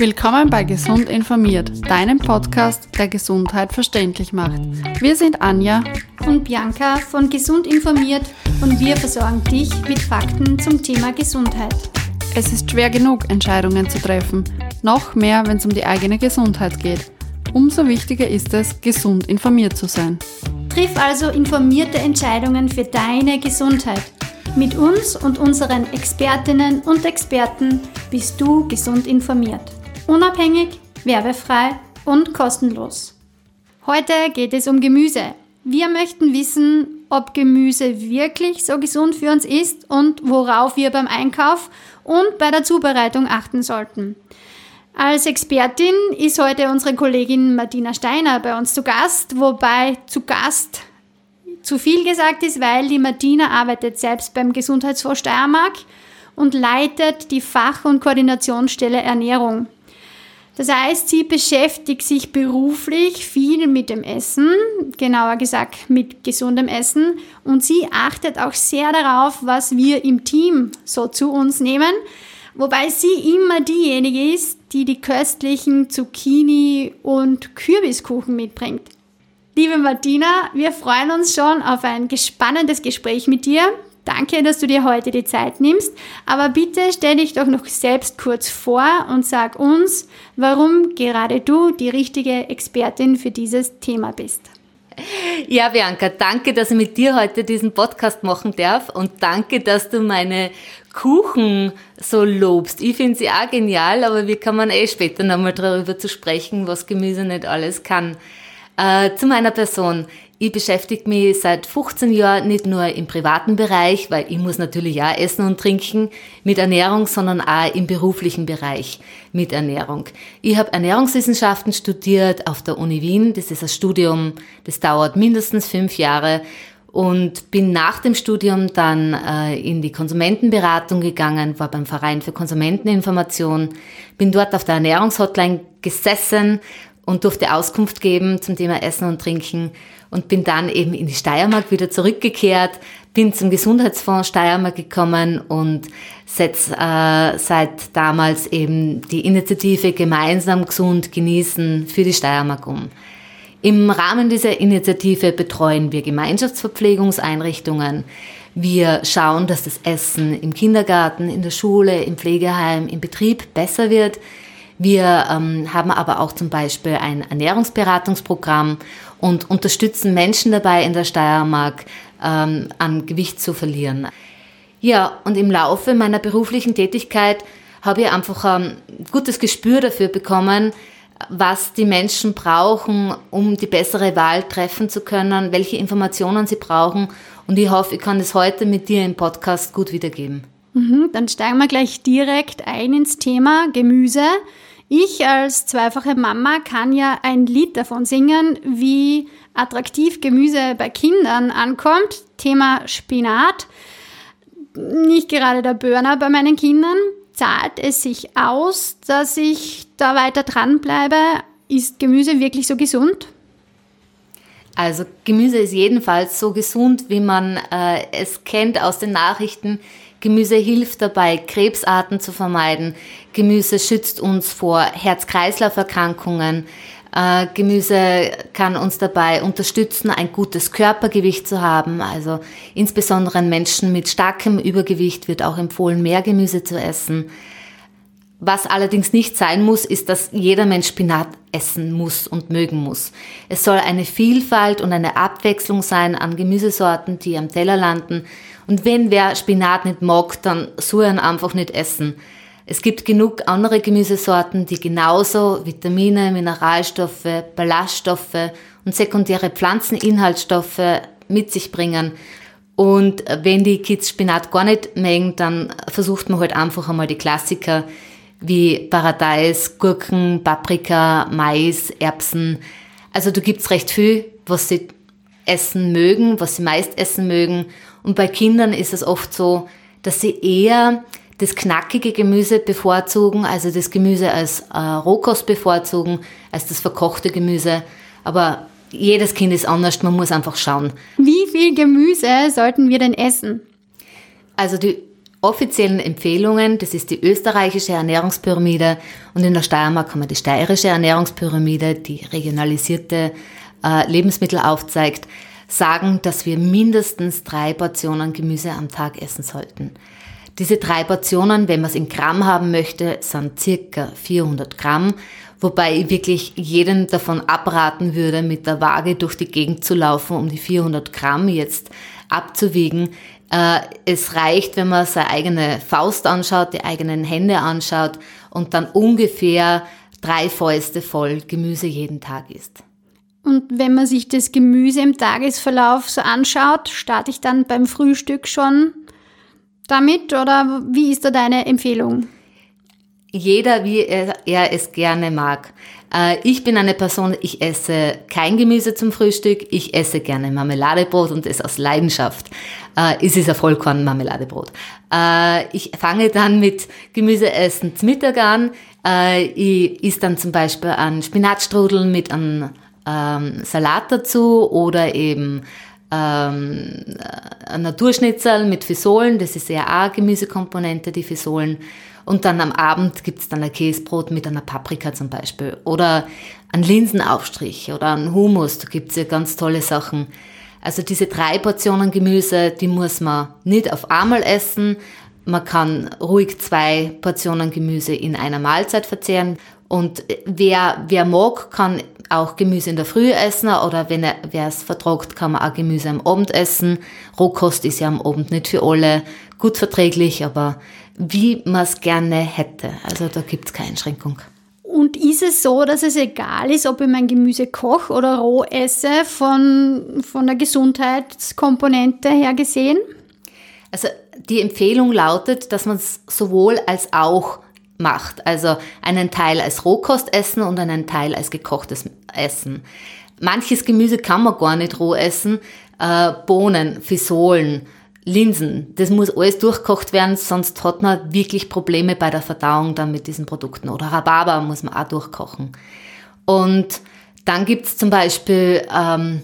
Willkommen bei Gesund informiert, deinem Podcast, der Gesundheit verständlich macht. Wir sind Anja und Bianca von Gesund informiert und wir versorgen dich mit Fakten zum Thema Gesundheit. Es ist schwer genug, Entscheidungen zu treffen, noch mehr, wenn es um die eigene Gesundheit geht. Umso wichtiger ist es, gesund informiert zu sein. Triff also informierte Entscheidungen für deine Gesundheit. Mit uns und unseren Expertinnen und Experten bist du gesund informiert. Unabhängig, werbefrei und kostenlos. Heute geht es um Gemüse. Wir möchten wissen, ob Gemüse wirklich so gesund für uns ist und worauf wir beim Einkauf und bei der Zubereitung achten sollten. Als Expertin ist heute unsere Kollegin Martina Steiner bei uns zu Gast, wobei zu Gast zu viel gesagt ist, weil die Martina arbeitet selbst beim Gesundheitsfonds Steiermark und leitet die Fach- und Koordinationsstelle Ernährung. Das heißt, sie beschäftigt sich beruflich viel mit dem Essen, genauer gesagt mit gesundem Essen und sie achtet auch sehr darauf, was wir im Team so zu uns nehmen, wobei sie immer diejenige ist, die die köstlichen Zucchini- und Kürbiskuchen mitbringt. Liebe Martina, wir freuen uns schon auf ein spannendes Gespräch mit dir. Danke, dass du dir heute die Zeit nimmst, aber bitte stell dich doch noch selbst kurz vor und sag uns, warum gerade du die richtige Expertin für dieses Thema bist. Ja, Bianca, danke, dass ich mit dir heute diesen Podcast machen darf und danke, dass du meine Kuchen so lobst. Ich finde sie auch genial, aber wir kommen eh später nochmal darüber zu sprechen, was Gemüse nicht alles kann. Äh, zu meiner Person. Ich beschäftige mich seit 15 Jahren nicht nur im privaten Bereich, weil ich muss natürlich auch essen und trinken mit Ernährung, sondern auch im beruflichen Bereich mit Ernährung. Ich habe Ernährungswissenschaften studiert auf der Uni Wien. Das ist ein Studium, das dauert mindestens fünf Jahre und bin nach dem Studium dann äh, in die Konsumentenberatung gegangen, war beim Verein für Konsumenteninformation, bin dort auf der Ernährungshotline gesessen und durfte Auskunft geben zum Thema Essen und Trinken und bin dann eben in die Steiermark wieder zurückgekehrt, bin zum Gesundheitsfonds Steiermark gekommen und setze äh, seit damals eben die Initiative Gemeinsam gesund genießen für die Steiermark um. Im Rahmen dieser Initiative betreuen wir Gemeinschaftsverpflegungseinrichtungen. Wir schauen, dass das Essen im Kindergarten, in der Schule, im Pflegeheim, im Betrieb besser wird. Wir ähm, haben aber auch zum Beispiel ein Ernährungsberatungsprogramm und unterstützen Menschen dabei in der Steiermark ähm, an Gewicht zu verlieren. Ja, und im Laufe meiner beruflichen Tätigkeit habe ich einfach ein gutes Gespür dafür bekommen, was die Menschen brauchen, um die bessere Wahl treffen zu können, welche Informationen sie brauchen. Und ich hoffe, ich kann das heute mit dir im Podcast gut wiedergeben. Mhm, dann steigen wir gleich direkt ein ins Thema Gemüse. Ich als zweifache Mama kann ja ein Lied davon singen, wie attraktiv Gemüse bei Kindern ankommt. Thema Spinat. Nicht gerade der Burner bei meinen Kindern. Zahlt es sich aus, dass ich da weiter dranbleibe? Ist Gemüse wirklich so gesund? Also Gemüse ist jedenfalls so gesund, wie man äh, es kennt aus den Nachrichten. Gemüse hilft dabei, Krebsarten zu vermeiden. Gemüse schützt uns vor Herz-Kreislauf-Erkrankungen. Äh, Gemüse kann uns dabei unterstützen, ein gutes Körpergewicht zu haben. Also insbesondere Menschen mit starkem Übergewicht wird auch empfohlen, mehr Gemüse zu essen. Was allerdings nicht sein muss, ist, dass jeder Mensch Spinat essen muss und mögen muss. Es soll eine Vielfalt und eine Abwechslung sein an Gemüsesorten, die am Teller landen. Und wenn wer Spinat nicht mag, dann soll er ihn einfach nicht essen. Es gibt genug andere Gemüsesorten, die genauso Vitamine, Mineralstoffe, Ballaststoffe und sekundäre Pflanzeninhaltsstoffe mit sich bringen. Und wenn die Kids Spinat gar nicht mögen, dann versucht man halt einfach einmal die Klassiker wie Paradeis, Gurken, Paprika, Mais, Erbsen. Also da gibt's recht viel, was sie essen mögen, was sie meist essen mögen. Und bei Kindern ist es oft so, dass sie eher das knackige Gemüse bevorzugen, also das Gemüse als äh, Rohkost bevorzugen, als das verkochte Gemüse. Aber jedes Kind ist anders, man muss einfach schauen. Wie viel Gemüse sollten wir denn essen? Also die offiziellen Empfehlungen, das ist die österreichische Ernährungspyramide und in der Steiermark haben wir die steirische Ernährungspyramide, die regionalisierte äh, Lebensmittel aufzeigt, sagen, dass wir mindestens drei Portionen Gemüse am Tag essen sollten. Diese drei Portionen, wenn man es in Gramm haben möchte, sind circa 400 Gramm, wobei ich wirklich jeden davon abraten würde, mit der Waage durch die Gegend zu laufen, um die 400 Gramm jetzt abzuwiegen. Äh, es reicht, wenn man seine eigene Faust anschaut, die eigenen Hände anschaut und dann ungefähr drei Fäuste voll Gemüse jeden Tag isst. Und wenn man sich das Gemüse im Tagesverlauf so anschaut, starte ich dann beim Frühstück schon damit oder wie ist da deine Empfehlung? Jeder, wie er, er es gerne mag. Äh, ich bin eine Person, ich esse kein Gemüse zum Frühstück, ich esse gerne Marmeladebrot und es aus Leidenschaft. Äh, es ist ein Vollkorn-Marmeladebrot. Äh, ich fange dann mit Gemüseessen zum Mittag an. Ich esse dann zum Beispiel einen Spinatstrudel mit einem ähm, Salat dazu oder eben ähm, ein Naturschnitzel mit Fisolen, das ist eher auch Gemüsekomponente, die Fisolen. Und dann am Abend gibt's dann ein Käsebrot mit einer Paprika zum Beispiel. Oder ein Linsenaufstrich oder ein Hummus, da gibt's ja ganz tolle Sachen. Also diese drei Portionen Gemüse, die muss man nicht auf einmal essen. Man kann ruhig zwei Portionen Gemüse in einer Mahlzeit verzehren. Und wer, wer mag, kann auch Gemüse in der Früh essen oder wenn er, wer es vertragt, kann man auch Gemüse am Abend essen. Rohkost ist ja am Abend nicht für alle gut verträglich, aber wie man es gerne hätte. Also da gibt es keine Einschränkung. Und ist es so, dass es egal ist, ob ich mein Gemüse koche oder roh esse, von, von der Gesundheitskomponente her gesehen? Also die Empfehlung lautet, dass man es sowohl als auch macht. Also einen Teil als Rohkost essen und einen Teil als gekochtes Essen. Manches Gemüse kann man gar nicht roh essen. Äh, Bohnen, Fisolen, Linsen, das muss alles durchkocht werden, sonst hat man wirklich Probleme bei der Verdauung dann mit diesen Produkten. Oder Rhabarber muss man auch durchkochen. Und dann gibt's zum Beispiel ähm,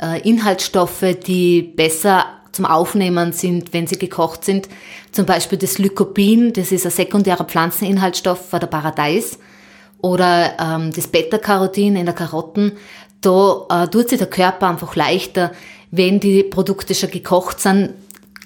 äh, Inhaltsstoffe, die besser zum Aufnehmen sind, wenn sie gekocht sind. Zum Beispiel das Lycopin, das ist ein sekundärer Pflanzeninhaltsstoff von der Paradeis. Oder ähm, das Beta-Carotin in der Karotten. Da äh, tut sich der Körper einfach leichter, wenn die Produkte schon gekocht sind.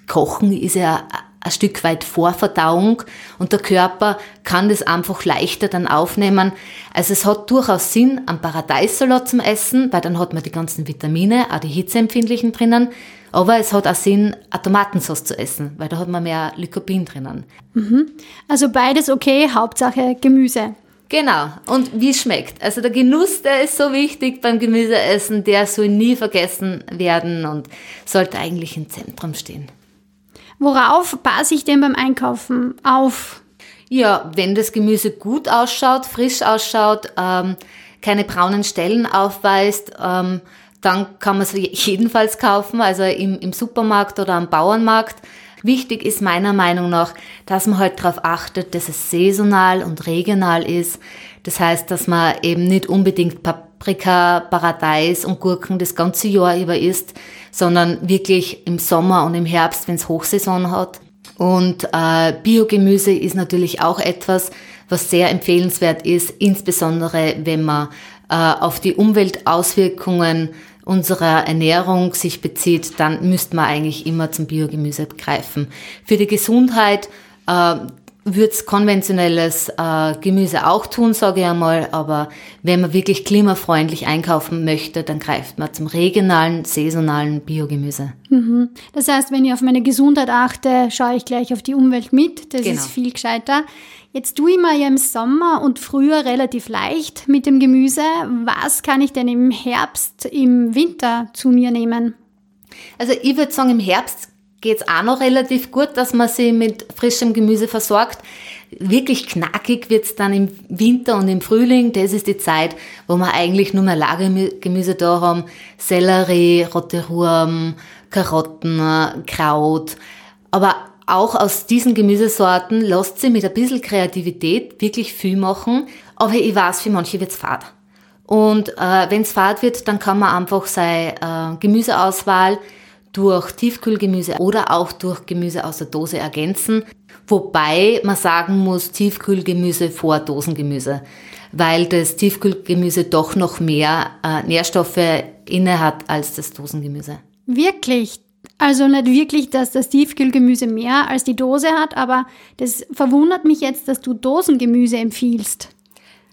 Kochen ist ja ein Stück weit Vorverdauung und der Körper kann das einfach leichter dann aufnehmen. Also es hat durchaus Sinn, einen Paradeissalat zum Essen, weil dann hat man die ganzen Vitamine, auch die Hitzeempfindlichen drinnen. Aber es hat auch Sinn, eine Tomatensauce zu essen, weil da hat man mehr Lycopin drinnen. Mhm. Also beides okay, Hauptsache Gemüse. Genau. Und wie es schmeckt. Also der Genuss, der ist so wichtig beim Gemüseessen, der soll nie vergessen werden und sollte eigentlich im Zentrum stehen. Worauf passe ich denn beim Einkaufen auf? Ja, wenn das Gemüse gut ausschaut, frisch ausschaut, ähm, keine braunen Stellen aufweist, ähm, dann kann man es jedenfalls kaufen, also im, im Supermarkt oder am Bauernmarkt. Wichtig ist meiner Meinung nach, dass man halt darauf achtet, dass es saisonal und regional ist. Das heißt, dass man eben nicht unbedingt Paprika, Paradeis und Gurken das ganze Jahr über isst, sondern wirklich im Sommer und im Herbst, wenn es Hochsaison hat. Und äh, Biogemüse ist natürlich auch etwas, was sehr empfehlenswert ist, insbesondere wenn man äh, auf die Umweltauswirkungen unserer Ernährung sich bezieht, dann müsste man eigentlich immer zum Biogemüse greifen. Für die Gesundheit äh, würde es konventionelles äh, Gemüse auch tun, sage ich einmal, aber wenn man wirklich klimafreundlich einkaufen möchte, dann greift man zum regionalen, saisonalen Biogemüse. Mhm. Das heißt, wenn ich auf meine Gesundheit achte, schaue ich gleich auf die Umwelt mit, das genau. ist viel gescheiter. Jetzt tue ich mir ja im Sommer und früher relativ leicht mit dem Gemüse. Was kann ich denn im Herbst, im Winter zu mir nehmen? Also ich würde sagen, im Herbst geht es auch noch relativ gut, dass man sich mit frischem Gemüse versorgt. Wirklich knackig wird es dann im Winter und im Frühling. Das ist die Zeit, wo wir eigentlich nur mehr Lagergemüse da haben. Sellerie, rote Ruhm, Karotten, Kraut. Aber auch aus diesen Gemüsesorten lässt sich mit ein bisschen Kreativität wirklich viel machen. Aber ich weiß, für manche wird's fad. Und äh, wenn es fad wird, dann kann man einfach seine äh, Gemüseauswahl durch Tiefkühlgemüse oder auch durch Gemüse aus der Dose ergänzen. Wobei man sagen muss, Tiefkühlgemüse vor Dosengemüse, weil das Tiefkühlgemüse doch noch mehr äh, Nährstoffe inne hat als das Dosengemüse. Wirklich? Also nicht wirklich, dass das Tiefkühlgemüse mehr als die Dose hat, aber das verwundert mich jetzt, dass du Dosengemüse empfiehlst.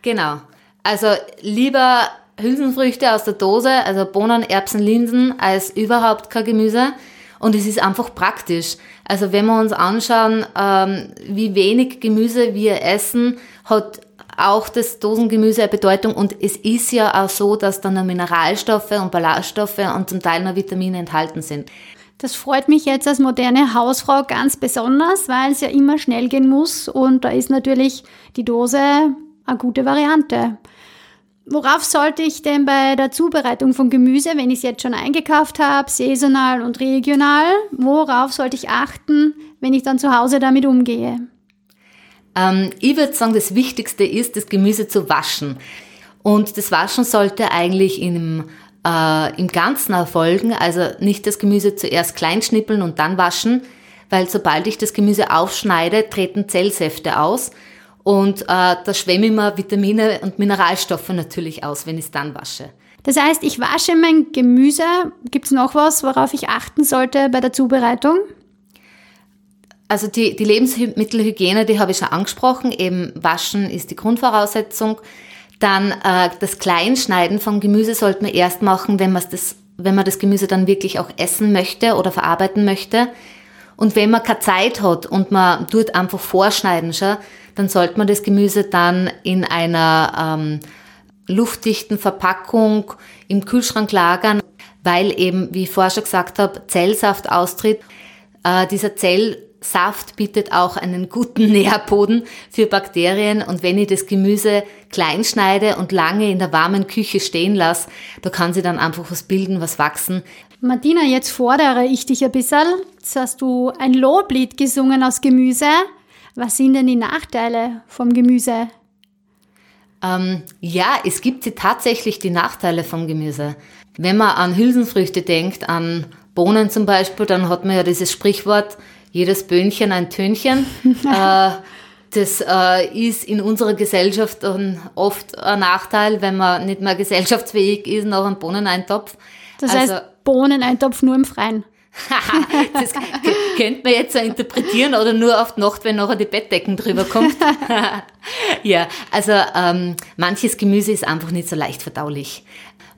Genau. Also lieber Hülsenfrüchte aus der Dose, also Bohnen, Erbsen, Linsen, als überhaupt kein Gemüse. Und es ist einfach praktisch. Also wenn wir uns anschauen, ähm, wie wenig Gemüse wir essen, hat auch das Dosengemüse eine Bedeutung. Und es ist ja auch so, dass da noch Mineralstoffe und Ballaststoffe und zum Teil noch Vitamine enthalten sind. Das freut mich jetzt als moderne Hausfrau ganz besonders, weil es ja immer schnell gehen muss und da ist natürlich die Dose eine gute Variante. Worauf sollte ich denn bei der Zubereitung von Gemüse, wenn ich es jetzt schon eingekauft habe, saisonal und regional, worauf sollte ich achten, wenn ich dann zu Hause damit umgehe? Ähm, ich würde sagen, das Wichtigste ist, das Gemüse zu waschen. Und das Waschen sollte eigentlich im, äh, im Ganzen erfolgen, also nicht das Gemüse zuerst klein schnippeln und dann waschen, weil sobald ich das Gemüse aufschneide, treten Zellsäfte aus und äh, da schwemmen immer Vitamine und Mineralstoffe natürlich aus, wenn ich es dann wasche. Das heißt, ich wasche mein Gemüse. Gibt es noch was, worauf ich achten sollte bei der Zubereitung? Also die, die Lebensmittelhygiene, die habe ich schon angesprochen. Eben waschen ist die Grundvoraussetzung. Dann äh, das Kleinschneiden von Gemüse sollte man erst machen, wenn, das, wenn man das Gemüse dann wirklich auch essen möchte oder verarbeiten möchte. Und wenn man keine Zeit hat und man tut einfach vorschneiden schon, dann sollte man das Gemüse dann in einer ähm, luftdichten Verpackung im Kühlschrank lagern, weil eben, wie ich vorher schon gesagt habe, Zellsaft austritt. Äh, dieser Zellsaft bietet auch einen guten Nährboden für Bakterien und wenn ich das Gemüse klein schneide und lange in der warmen Küche stehen lasse, da kann sie dann einfach was bilden, was wachsen. Martina, jetzt fordere ich dich ein bisschen. Jetzt hast du ein Loblied gesungen aus Gemüse. Was sind denn die Nachteile vom Gemüse? Ähm, ja, es gibt tatsächlich die Nachteile vom Gemüse. Wenn man an Hülsenfrüchte denkt, an Bohnen zum Beispiel, dann hat man ja dieses Sprichwort, jedes Böhnchen ein Tönchen. äh, das äh, ist in unserer Gesellschaft oft ein Nachteil, wenn man nicht mehr gesellschaftsfähig ist nach einem Bohneneintopf. Das also, heißt, Bohneneintopf nur im Freien. das könnte man jetzt so interpretieren oder nur auf die Nacht, wenn nachher die Bettdecken drüber kommt. ja, also ähm, manches Gemüse ist einfach nicht so leicht verdaulich.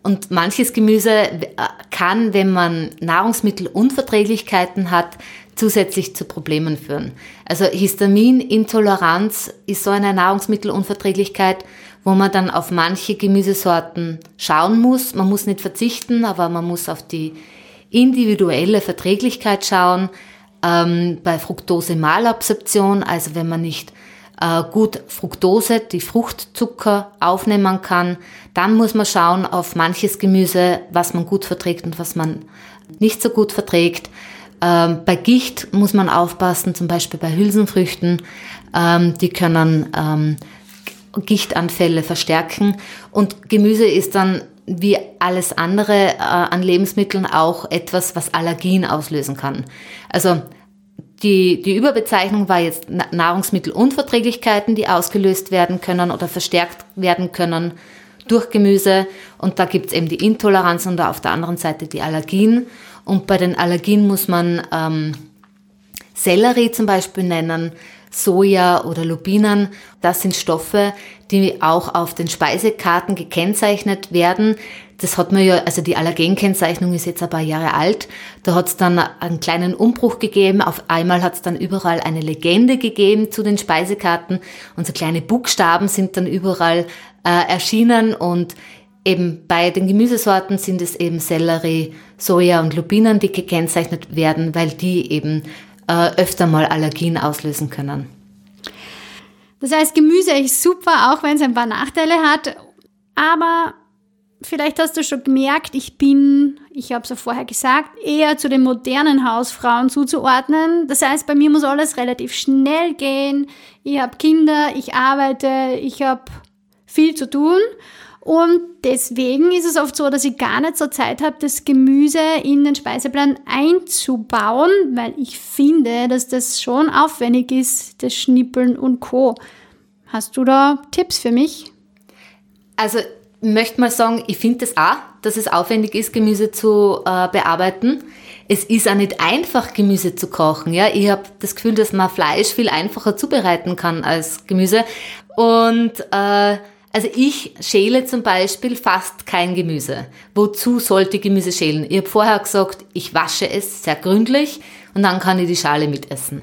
Und manches Gemüse äh, kann, wenn man Nahrungsmittelunverträglichkeiten hat, zusätzlich zu Problemen führen. Also Histaminintoleranz ist so eine Nahrungsmittelunverträglichkeit, wo man dann auf manche Gemüsesorten schauen muss. Man muss nicht verzichten, aber man muss auf die individuelle Verträglichkeit schauen. Ähm, bei Fructose-Malabsorption, also wenn man nicht äh, gut Fructose, die Fruchtzucker aufnehmen kann, dann muss man schauen auf manches Gemüse, was man gut verträgt und was man nicht so gut verträgt. Ähm, bei Gicht muss man aufpassen, zum Beispiel bei Hülsenfrüchten. Ähm, die können ähm, Gichtanfälle verstärken. Und Gemüse ist dann wie alles andere äh, an Lebensmitteln auch etwas, was Allergien auslösen kann. Also die, die Überbezeichnung war jetzt Nahrungsmittelunverträglichkeiten, die ausgelöst werden können oder verstärkt werden können durch Gemüse. Und da gibt's eben die Intoleranz und auf der anderen Seite die Allergien. Und bei den Allergien muss man ähm, Sellerie zum Beispiel nennen, Soja oder Lupinen. Das sind Stoffe, die auch auf den Speisekarten gekennzeichnet werden. Das hat man ja, also die Allergenkennzeichnung ist jetzt ein paar Jahre alt. Da hat es dann einen kleinen Umbruch gegeben. Auf einmal hat es dann überall eine Legende gegeben zu den Speisekarten und so kleine Buchstaben sind dann überall äh, erschienen und eben bei den Gemüsesorten sind es eben Sellerie, Soja und Lupinen, die gekennzeichnet werden, weil die eben äh, öfter mal Allergien auslösen können. Das heißt, Gemüse ist super, auch wenn es ein paar Nachteile hat. Aber vielleicht hast du schon gemerkt, ich bin, ich habe es ja vorher gesagt, eher zu den modernen Hausfrauen zuzuordnen. Das heißt, bei mir muss alles relativ schnell gehen. Ich habe Kinder, ich arbeite, ich habe viel zu tun. Und deswegen ist es oft so, dass ich gar nicht so Zeit habe, das Gemüse in den Speiseplan einzubauen, weil ich finde, dass das schon aufwendig ist, das Schnippeln und Co. Hast du da Tipps für mich? Also möchte mal sagen, ich finde das auch, dass es aufwendig ist, Gemüse zu äh, bearbeiten. Es ist auch nicht einfach, Gemüse zu kochen. Ja? Ich habe das Gefühl, dass man Fleisch viel einfacher zubereiten kann als Gemüse. Und äh, also ich schäle zum Beispiel fast kein Gemüse. Wozu sollte Gemüse schälen? Ich habe vorher gesagt, ich wasche es sehr gründlich und dann kann ich die Schale mitessen.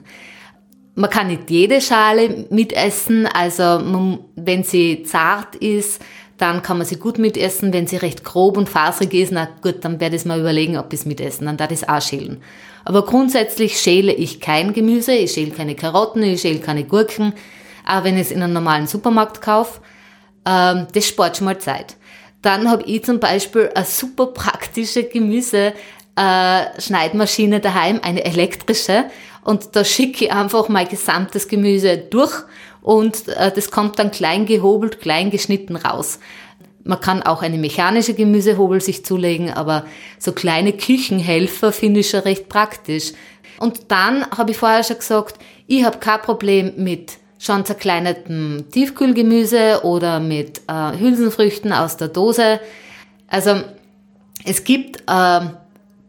Man kann nicht jede Schale mitessen, also wenn sie zart ist, dann kann man sie gut mitessen. Wenn sie recht grob und faserig ist, na gut, dann werde ich mal überlegen, ob ich es mitessen. Dann darf ich es auch schälen. Aber grundsätzlich schäle ich kein Gemüse, ich schäle keine Karotten, ich schäle keine Gurken, auch wenn ich es in einem normalen Supermarkt kaufe. Ähm, das spart schon mal Zeit. Dann habe ich zum Beispiel eine super praktische Gemüse-Schneidmaschine daheim, eine elektrische. Und da schicke ich einfach mein gesamtes Gemüse durch und äh, das kommt dann klein gehobelt, klein geschnitten raus. Man kann auch eine mechanische Gemüsehobel sich zulegen, aber so kleine Küchenhelfer finde ich schon recht praktisch. Und dann habe ich vorher schon gesagt, ich habe kein Problem mit schon zerkleinertem Tiefkühlgemüse oder mit äh, Hülsenfrüchten aus der Dose. Also es gibt äh,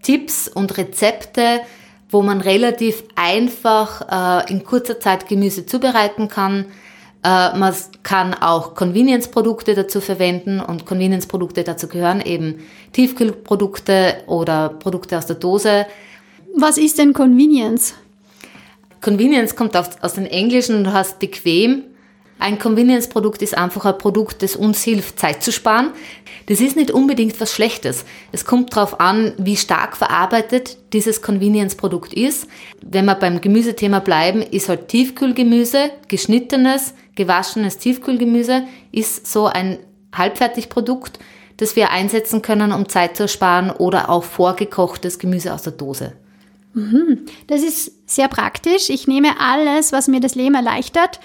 Tipps und Rezepte, wo man relativ einfach äh, in kurzer Zeit Gemüse zubereiten kann. Äh, man kann auch Convenience-Produkte dazu verwenden und Convenience-Produkte dazu gehören eben Tiefkühlprodukte oder Produkte aus der Dose. Was ist denn Convenience? Convenience kommt aus, dem Englischen, du hast bequem. Ein Convenience-Produkt ist einfach ein Produkt, das uns hilft, Zeit zu sparen. Das ist nicht unbedingt was Schlechtes. Es kommt darauf an, wie stark verarbeitet dieses Convenience-Produkt ist. Wenn wir beim Gemüsethema bleiben, ist halt Tiefkühlgemüse, geschnittenes, gewaschenes Tiefkühlgemüse, ist so ein Halbfertigprodukt, das wir einsetzen können, um Zeit zu sparen oder auch vorgekochtes Gemüse aus der Dose. Mhm. Das ist sehr praktisch. Ich nehme alles, was mir das Leben erleichtert.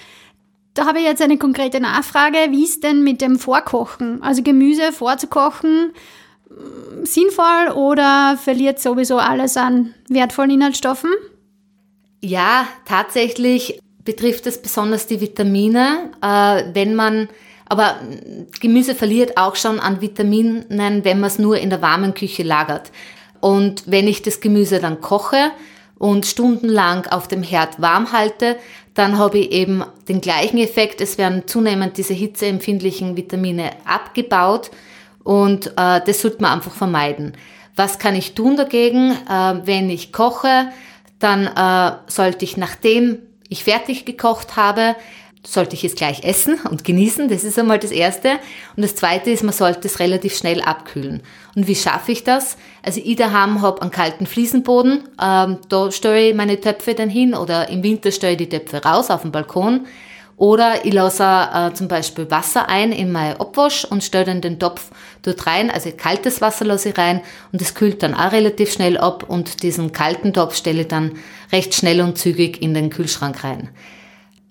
Da habe ich jetzt eine konkrete Nachfrage. Wie ist denn mit dem Vorkochen? Also Gemüse vorzukochen, mm, sinnvoll oder verliert sowieso alles an wertvollen Inhaltsstoffen? Ja, tatsächlich betrifft es besonders die Vitamine. Äh, wenn man, aber Gemüse verliert auch schon an Vitaminen, wenn man es nur in der warmen Küche lagert. Und wenn ich das Gemüse dann koche und stundenlang auf dem Herd warm halte, dann habe ich eben den gleichen Effekt. Es werden zunehmend diese hitzeempfindlichen Vitamine abgebaut und äh, das sollte man einfach vermeiden. Was kann ich tun dagegen? Äh, wenn ich koche, dann äh, sollte ich, nachdem ich fertig gekocht habe, sollte ich es gleich essen und genießen. Das ist einmal das Erste. Und das Zweite ist, man sollte es relativ schnell abkühlen. Und wie schaffe ich das? Also ich daheim habe einen kalten Fliesenboden. Ähm, da stelle ich meine Töpfe dann hin oder im Winter stelle ich die Töpfe raus auf den Balkon. Oder ich lasse äh, zum Beispiel Wasser ein in mein Abwasch und stelle dann den Topf dort rein. Also kaltes Wasser lasse ich rein und das kühlt dann auch relativ schnell ab und diesen kalten Topf stelle ich dann recht schnell und zügig in den Kühlschrank rein.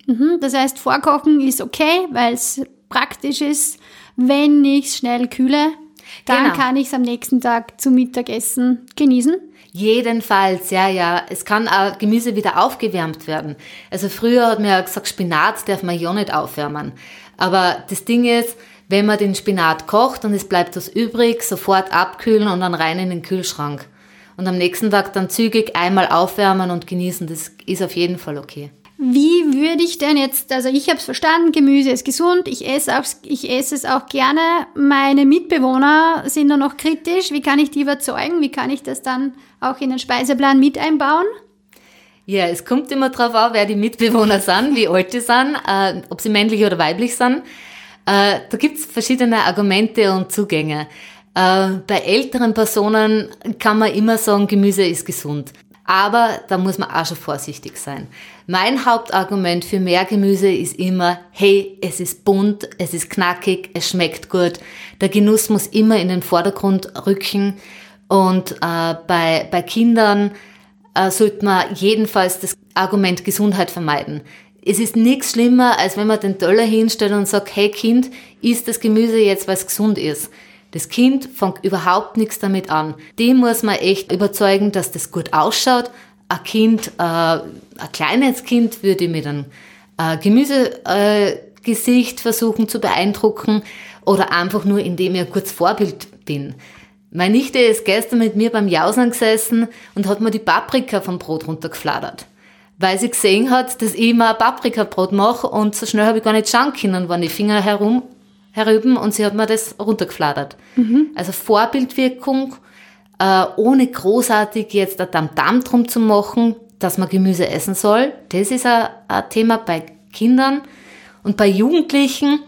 Mhm, das heißt, vorkochen ist okay, weil es praktisch ist. Wenn ich es schnell kühle, dann genau. kann ich es am nächsten Tag zum Mittagessen genießen. Jedenfalls, ja, ja. Es kann auch Gemüse wieder aufgewärmt werden. Also früher hat man ja gesagt, Spinat darf man ja nicht aufwärmen. Aber das Ding ist, wenn man den Spinat kocht und es bleibt was übrig, sofort abkühlen und dann rein in den Kühlschrank. Und am nächsten Tag dann zügig einmal aufwärmen und genießen. Das ist auf jeden Fall okay. Wie würde ich denn jetzt, also ich habe es verstanden, Gemüse ist gesund, ich esse, auch, ich esse es auch gerne. Meine Mitbewohner sind da noch kritisch. Wie kann ich die überzeugen? Wie kann ich das dann auch in den Speiseplan mit einbauen? Ja, es kommt immer darauf an, wer die Mitbewohner sind, wie alt die sind, äh, ob sie männlich oder weiblich sind. Äh, da gibt's verschiedene Argumente und Zugänge. Äh, bei älteren Personen kann man immer sagen, Gemüse ist gesund. Aber da muss man auch schon vorsichtig sein. Mein Hauptargument für mehr Gemüse ist immer, hey, es ist bunt, es ist knackig, es schmeckt gut. Der Genuss muss immer in den Vordergrund rücken. Und äh, bei, bei Kindern äh, sollte man jedenfalls das Argument Gesundheit vermeiden. es ist nichts schlimmer, als wenn man den Teller hinstellt und sagt, hey Kind, isst das Gemüse jetzt, weil es gesund ist. Das Kind fängt überhaupt nichts damit an. Dem muss man echt überzeugen, dass das gut ausschaut. Ein Kind, äh, ein kleines Kind würde mit einem äh, Gemüsegesicht äh, versuchen zu beeindrucken oder einfach nur, indem ich ein kurz Vorbild bin. Meine Nichte ist gestern mit mir beim Jausen gesessen und hat mir die Paprika vom Brot runtergefladert. Weil sie gesehen hat, dass ich immer Paprikabrot mache und so schnell habe ich gar nicht schauen können, waren die Finger herum herüben und sie hat mir das runtergefladert. Mhm. Also Vorbildwirkung, äh, ohne großartig jetzt ein Tamtam drum zu machen, dass man Gemüse essen soll. Das ist ein, ein Thema bei Kindern und bei Jugendlichen.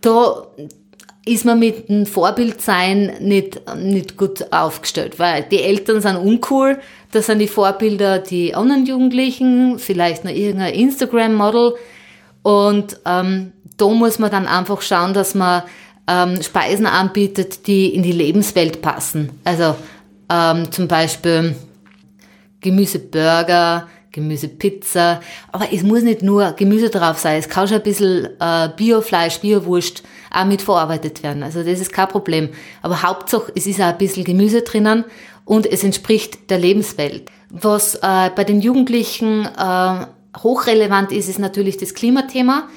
Da ist man mit dem Vorbildsein nicht, nicht gut aufgestellt, weil die Eltern sind uncool, das sind die Vorbilder die anderen Jugendlichen, vielleicht noch irgendein Instagram-Model und ähm, da muss man dann einfach schauen, dass man ähm, Speisen anbietet, die in die Lebenswelt passen. Also ähm, zum Beispiel Gemüseburger, Gemüsepizza. Aber es muss nicht nur Gemüse drauf sein. Es kann schon ein bisschen äh, Biofleisch, Biowurst auch mit verarbeitet werden. Also das ist kein Problem. Aber Hauptsache, es ist auch ein bisschen Gemüse drinnen und es entspricht der Lebenswelt. Was äh, bei den Jugendlichen äh, hochrelevant ist, ist natürlich das Klimathema.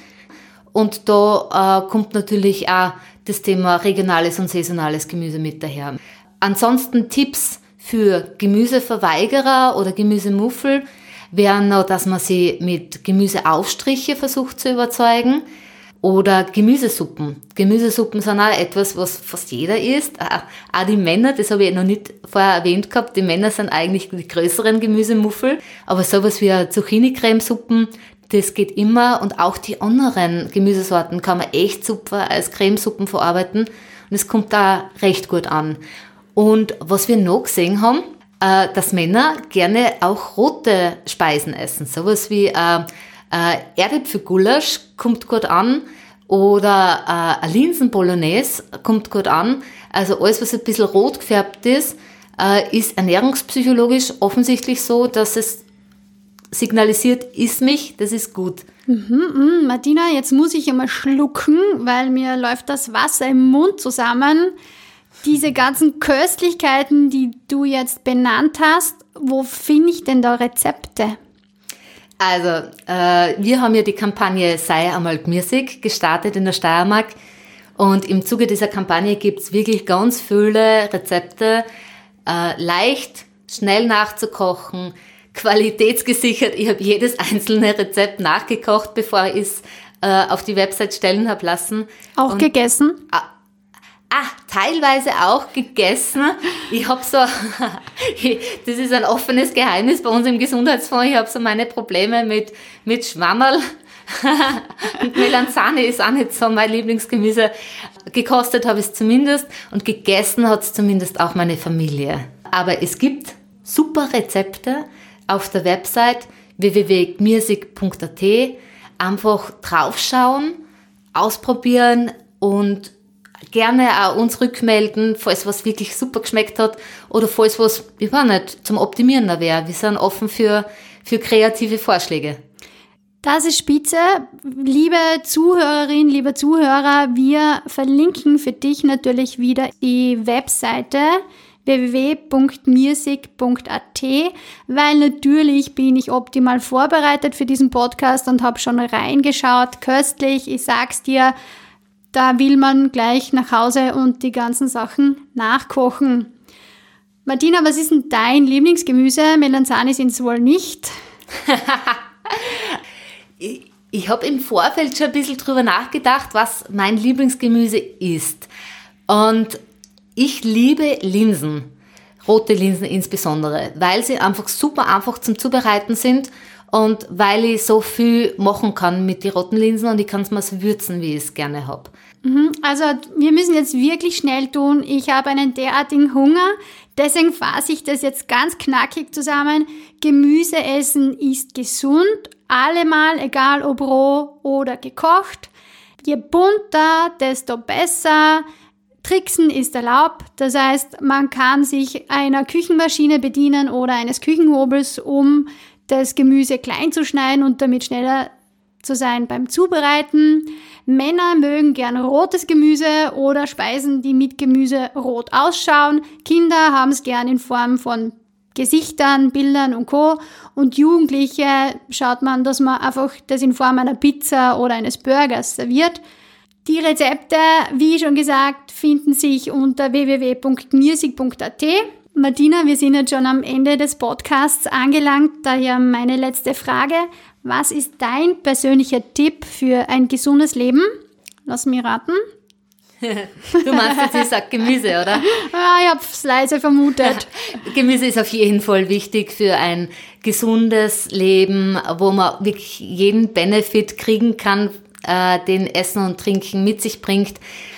Und da äh, kommt natürlich auch das Thema regionales und saisonales Gemüse mit daher. Ansonsten Tipps für Gemüseverweigerer oder Gemüsemuffel wären noch, dass man sie mit Gemüseaufstriche versucht zu überzeugen oder Gemüsesuppen. Gemüsesuppen sind auch etwas, was fast jeder isst. Auch die Männer, das habe ich noch nicht vorher erwähnt gehabt, die Männer sind eigentlich die größeren Gemüsemuffel, aber sowas wie Zucchini-Cremesuppen, das geht immer und auch die anderen Gemüsesorten kann man echt super als Cremesuppen verarbeiten und es kommt da recht gut an. Und was wir noch gesehen haben, äh, dass Männer gerne auch rote Speisen essen. Sowas wie äh, äh, Erdäpfelgulasch kommt gut an oder äh, Linsenbolognese kommt gut an. Also alles, was ein bisschen rot gefärbt ist, äh, ist ernährungspsychologisch offensichtlich so, dass es signalisiert, isst mich, das ist gut. Mhm, mh, Martina, jetzt muss ich einmal schlucken, weil mir läuft das Wasser im Mund zusammen. Diese ganzen Köstlichkeiten, die du jetzt benannt hast, wo finde ich denn da Rezepte? Also, äh, wir haben ja die Kampagne Sei einmal gmürsig gestartet in der Steiermark. Und im Zuge dieser Kampagne gibt's wirklich ganz viele Rezepte, äh, leicht, schnell nachzukochen, qualitätsgesichert. Ich habe jedes einzelne Rezept nachgekocht, bevor ich es äh, auf die Website stellen habe lassen. Auch Und, gegessen? Ah, ah, teilweise auch gegessen. Ich habe so, das ist ein offenes Geheimnis bei uns im Gesundheitsfonds, ich habe so meine Probleme mit, mit Schwammerl. und Melanzane ist auch nicht so mein Lieblingsgemüse. Gekostet habe ich es zumindest und gegessen hat es zumindest auch meine Familie. Aber es gibt super Rezepte, auf der Website www.music.at einfach draufschauen, ausprobieren und gerne auch uns rückmelden, falls was wirklich super geschmeckt hat oder falls was, ich weiß nicht, zum Optimieren da wäre. Wir sind offen für, für kreative Vorschläge. Das ist spitze. Liebe Zuhörerin, liebe Zuhörer, wir verlinken für dich natürlich wieder die Webseite www.music.at, weil natürlich bin ich optimal vorbereitet für diesen Podcast und habe schon reingeschaut. Köstlich, ich sag's dir, da will man gleich nach Hause und die ganzen Sachen nachkochen. Martina, was ist denn dein Lieblingsgemüse? Melanzani sind es wohl nicht. ich ich habe im Vorfeld schon ein bisschen drüber nachgedacht, was mein Lieblingsgemüse ist. Und ich liebe Linsen, rote Linsen insbesondere, weil sie einfach super einfach zum Zubereiten sind und weil ich so viel machen kann mit den roten Linsen und ich kann es mal so würzen, wie ich es gerne habe. Mhm, also wir müssen jetzt wirklich schnell tun. Ich habe einen derartigen Hunger. Deswegen fasse ich das jetzt ganz knackig zusammen. Gemüse essen ist gesund. Allemal, egal ob roh oder gekocht. Je bunter, desto besser. Tricksen ist erlaubt, das heißt, man kann sich einer Küchenmaschine bedienen oder eines Küchenhobels, um das Gemüse klein zu schneiden und damit schneller zu sein beim Zubereiten. Männer mögen gern rotes Gemüse oder Speisen, die mit Gemüse rot ausschauen. Kinder haben es gern in Form von Gesichtern, Bildern und Co. Und Jugendliche schaut man, dass man einfach das in Form einer Pizza oder eines Burgers serviert. Die Rezepte, wie schon gesagt, finden sich unter www.music.at. Martina, wir sind jetzt schon am Ende des Podcasts angelangt, daher meine letzte Frage. Was ist dein persönlicher Tipp für ein gesundes Leben? Lass mich raten. du meinst jetzt, ich sag Gemüse, oder? Ah, ich hab's leise vermutet. Gemüse ist auf jeden Fall wichtig für ein gesundes Leben, wo man wirklich jeden Benefit kriegen kann, äh, den Essen und Trinken mit sich bringt.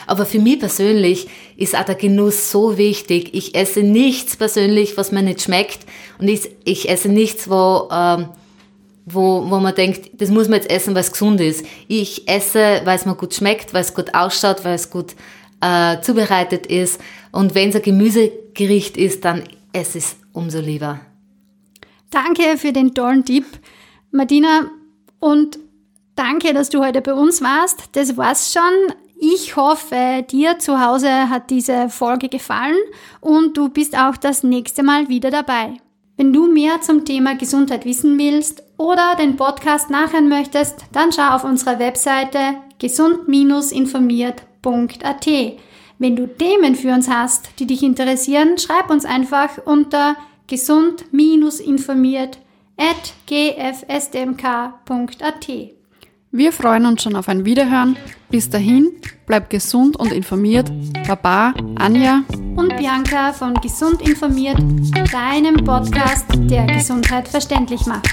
Aber für mich persönlich ist auch der Genuss so wichtig. Ich esse nichts persönlich, was mir nicht schmeckt. Und ich, ich esse nichts, wo, ähm, wo, wo man denkt, das muss man jetzt essen, weil es gesund ist. Ich esse, weil es mir gut schmeckt, weil es gut ausschaut, weil es gut äh, zubereitet ist. Und wenn es ein Gemüsegericht ist, dann esse ich es umso lieber. Danke für den tollen Tipp, Martina. Und danke, dass du heute bei uns warst. Das war's schon. Ich hoffe, dir zu Hause hat diese Folge gefallen und du bist auch das nächste Mal wieder dabei. Wenn du mehr zum Thema Gesundheit wissen willst oder den Podcast nachhören möchtest, dann schau auf unserer Webseite gesund-informiert.at. Wenn du Themen für uns hast, die dich interessieren, schreib uns einfach unter gesund-informiert at gfsdmk.at. Wir freuen uns schon auf ein Wiederhören. Bis dahin, bleibt gesund und informiert. Baba, Anja und Bianca von Gesund informiert, deinem Podcast, der Gesundheit verständlich macht.